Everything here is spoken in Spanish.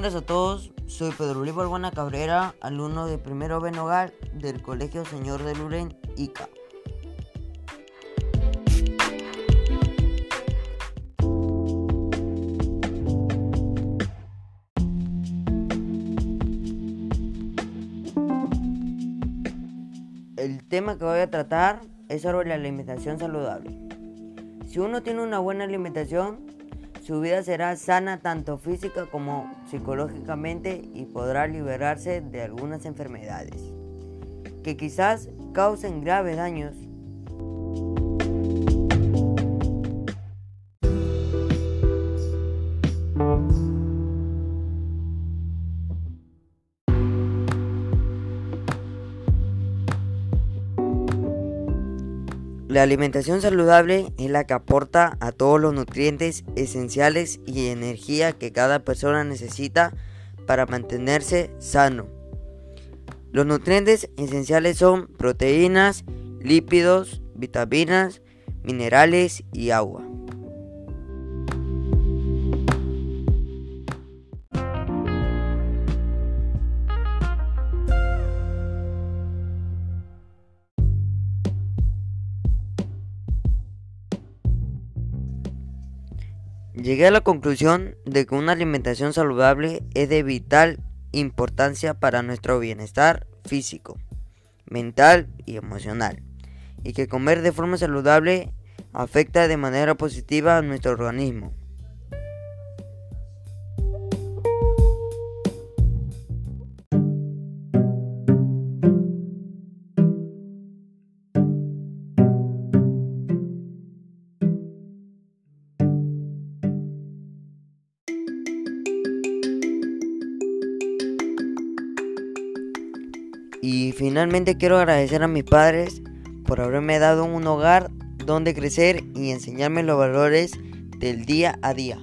buenas a todos, soy Pedro Luis Balbuena Cabrera, alumno de primero B Nogal del Colegio Señor de Luren, ICA. El tema que voy a tratar es sobre la alimentación saludable. Si uno tiene una buena alimentación, su vida será sana tanto física como psicológicamente y podrá liberarse de algunas enfermedades que quizás causen graves daños La alimentación saludable es la que aporta a todos los nutrientes esenciales y energía que cada persona necesita para mantenerse sano. Los nutrientes esenciales son proteínas, lípidos, vitaminas, minerales y agua. Llegué a la conclusión de que una alimentación saludable es de vital importancia para nuestro bienestar físico, mental y emocional, y que comer de forma saludable afecta de manera positiva a nuestro organismo. Y finalmente quiero agradecer a mis padres por haberme dado un hogar donde crecer y enseñarme los valores del día a día.